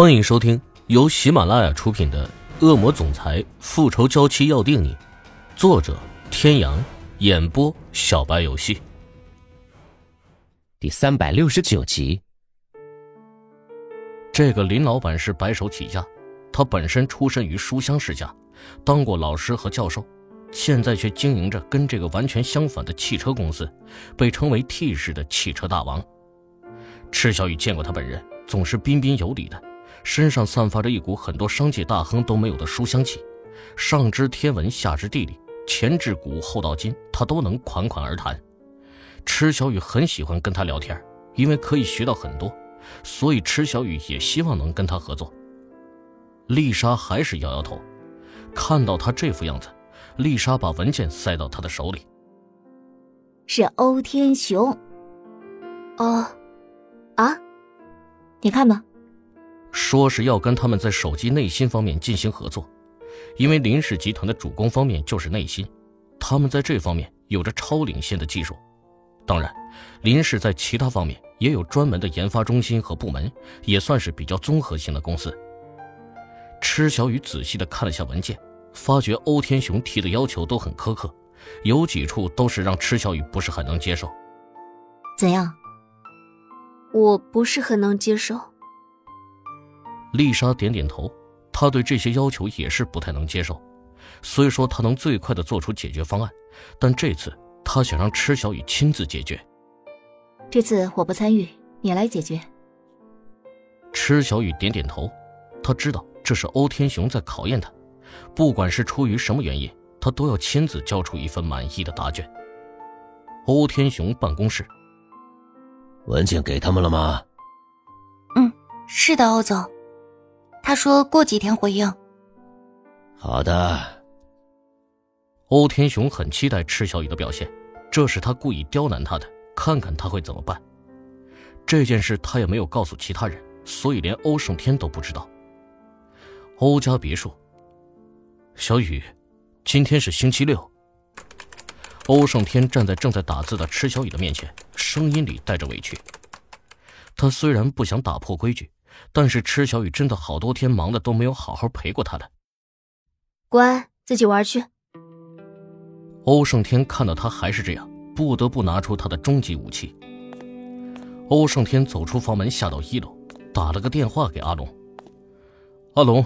欢迎收听由喜马拉雅出品的《恶魔总裁复仇娇妻要定你》，作者：天阳，演播：小白游戏。第三百六十九集。这个林老板是白手起家，他本身出身于书香世家，当过老师和教授，现在却经营着跟这个完全相反的汽车公司，被称为 T 市的汽车大王。赤小雨见过他本人，总是彬彬有礼的。身上散发着一股很多商界大亨都没有的书香气，上知天文，下知地理，前至古，后到今，他都能款款而谈。池小雨很喜欢跟他聊天，因为可以学到很多，所以池小雨也希望能跟他合作。丽莎还是摇摇头，看到他这副样子，丽莎把文件塞到他的手里。是欧天雄。哦，啊，你看吧。说是要跟他们在手机内芯方面进行合作，因为林氏集团的主攻方面就是内芯，他们在这方面有着超领先的技术。当然，林氏在其他方面也有专门的研发中心和部门，也算是比较综合性的公司。池小雨仔细的看了下文件，发觉欧天雄提的要求都很苛刻，有几处都是让池小雨不是很能接受。怎样？我不是很能接受。丽莎点点头，她对这些要求也是不太能接受。虽说她能最快的做出解决方案，但这次她想让池小雨亲自解决。这次我不参与，你来解决。池小雨点点头，他知道这是欧天雄在考验他，不管是出于什么原因，他都要亲自交出一份满意的答卷。欧天雄办公室，文件给他们了吗？嗯，是的，欧总。他说过几天回应。好的。欧天雄很期待池小雨的表现，这是他故意刁难他的，看看他会怎么办。这件事他也没有告诉其他人，所以连欧胜天都不知道。欧家别墅。小雨，今天是星期六。欧胜天站在正在打字的池小雨的面前，声音里带着委屈。他虽然不想打破规矩。但是池小雨真的好多天忙的都没有好好陪过他了。乖，自己玩去。欧胜天看到他还是这样，不得不拿出他的终极武器。欧胜天走出房门，下到一楼，打了个电话给阿龙。阿龙，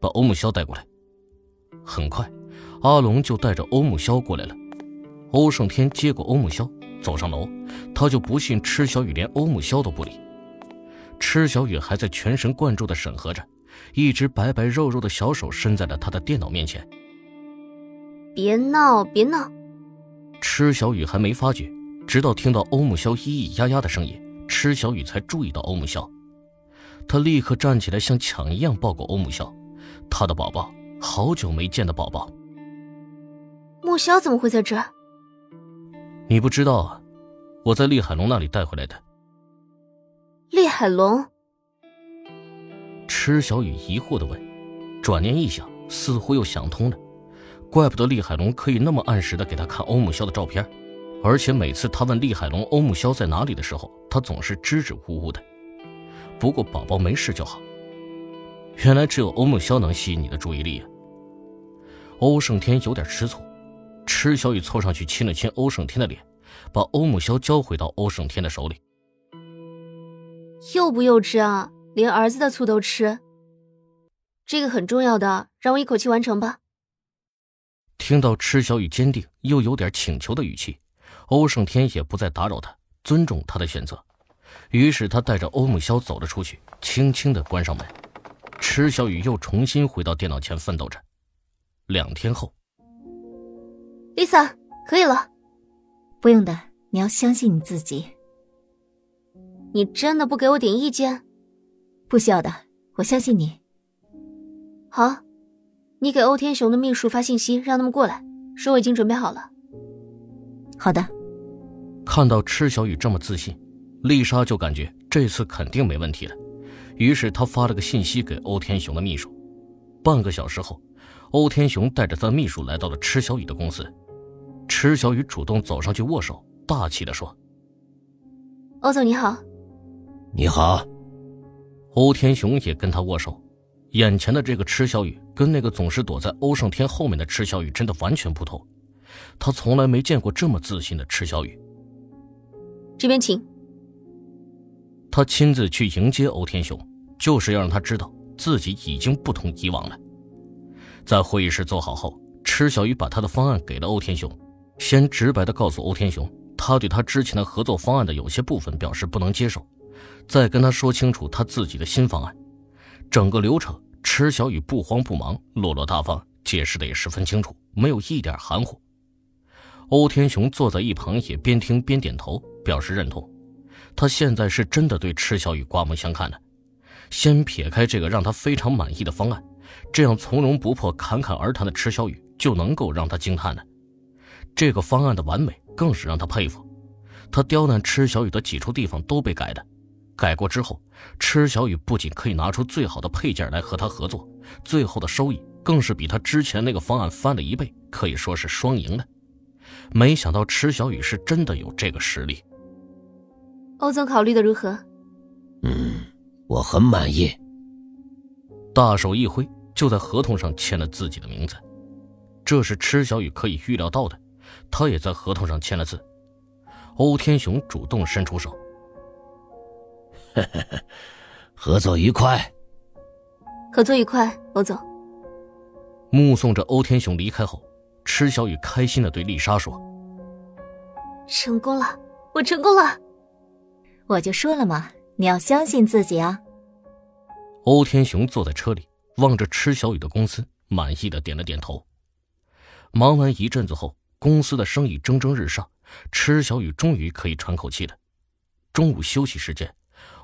把欧木萧带过来。很快，阿龙就带着欧木萧过来了。欧胜天接过欧木萧，走上楼，他就不信池小雨连欧木萧都不理。池小雨还在全神贯注地审核着，一只白白肉肉的小手伸在了他的电脑面前。别闹，别闹！池小雨还没发觉，直到听到欧木萧咿咿呀呀的声音，池小雨才注意到欧木萧。他立刻站起来，像抢一样抱过欧木萧，他的宝宝，好久没见的宝宝。木萧怎么会在这儿？你不知道啊，我在厉海龙那里带回来的。厉海龙，池小雨疑惑的问，转念一想，似乎又想通了，怪不得厉海龙可以那么按时的给他看欧木萧的照片，而且每次他问厉海龙欧木萧在哪里的时候，他总是支支吾吾的。不过宝宝没事就好。原来只有欧木萧能吸引你的注意力啊！欧胜天有点吃醋，池小雨凑上去亲了亲欧胜天的脸，把欧木萧交回到欧胜天的手里。幼不幼稚啊！连儿子的醋都吃。这个很重要的，让我一口气完成吧。听到池小雨坚定又有点请求的语气，欧胜天也不再打扰他，尊重他的选择。于是他带着欧木萧走了出去，轻轻的关上门。池小雨又重新回到电脑前奋斗着。两天后，Lisa，可以了。不用的，你要相信你自己。你真的不给我点意见？不需要的，我相信你。好，你给欧天雄的秘书发信息，让他们过来，说我已经准备好了。好的。看到池小雨这么自信，丽莎就感觉这次肯定没问题了。于是她发了个信息给欧天雄的秘书。半个小时后，欧天雄带着他的秘书来到了池小雨的公司。池小雨主动走上去握手，大气地说：“欧总你好。”你好，欧天雄也跟他握手。眼前的这个池小雨跟那个总是躲在欧胜天后面的池小雨真的完全不同，他从来没见过这么自信的池小雨。这边请。他亲自去迎接欧天雄，就是要让他知道自己已经不同以往了。在会议室坐好后，池小雨把他的方案给了欧天雄，先直白的告诉欧天雄，他对他之前的合作方案的有些部分表示不能接受，再跟他说清楚他自己的新方案。整个流程，池小雨不慌不忙，落落大方，解释的也十分清楚，没有一点含糊。欧天雄坐在一旁，也边听边点头，表示认同。他现在是真的对池小雨刮目相看了。先撇开这个让他非常满意的方案，这样从容不迫、侃侃而谈的池小雨就能够让他惊叹了。这个方案的完美更是让他佩服。他刁难池小雨的几处地方都被改的。改过之后，池小雨不仅可以拿出最好的配件来和他合作，最后的收益更是比他之前那个方案翻了一倍，可以说是双赢的。没想到池小雨是真的有这个实力。欧总考虑的如何？嗯，我很满意。大手一挥，就在合同上签了自己的名字。这是池小雨可以预料到的，他也在合同上签了字。欧天雄主动伸出手。合作愉快，合作愉快，欧总。目送着欧天雄离开后，池小雨开心的对丽莎说：“成功了，我成功了！我就说了嘛，你要相信自己啊。”欧天雄坐在车里，望着池小雨的公司，满意的点了点头。忙完一阵子后，公司的生意蒸蒸日上，池小雨终于可以喘口气了。中午休息时间。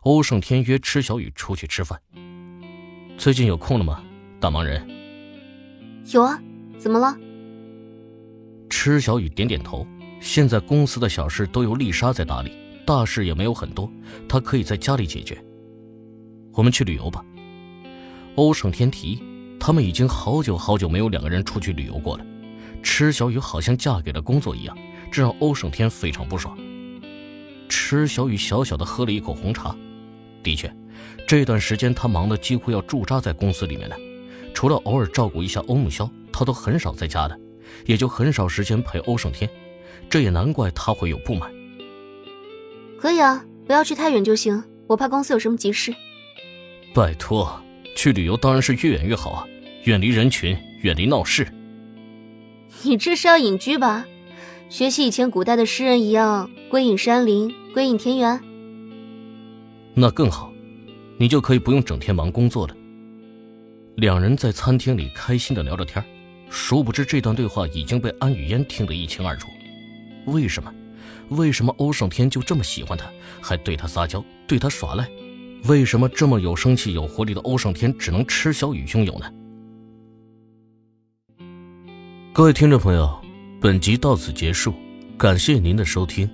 欧胜天约池小雨出去吃饭。最近有空了吗，大忙人？有啊，怎么了？池小雨点点头。现在公司的小事都由丽莎在打理，大事也没有很多，她可以在家里解决。我们去旅游吧。欧胜天提议，他们已经好久好久没有两个人出去旅游过了。池小雨好像嫁给了工作一样，这让欧胜天非常不爽。池小雨小小的喝了一口红茶。的确，这段时间他忙得几乎要驻扎在公司里面了，除了偶尔照顾一下欧木萧，他都很少在家的，也就很少时间陪欧胜天，这也难怪他会有不满。可以啊，不要去太远就行，我怕公司有什么急事。拜托，去旅游当然是越远越好啊，远离人群，远离闹事。你这是要隐居吧？学习以前古代的诗人一样，归隐山林，归隐田园。那更好，你就可以不用整天忙工作了。两人在餐厅里开心的聊着天殊不知这段对话已经被安雨嫣听得一清二楚。为什么？为什么欧胜天就这么喜欢他，还对他撒娇，对他耍赖？为什么这么有生气、有活力的欧胜天只能吃小雨拥有呢？各位听众朋友，本集到此结束，感谢您的收听。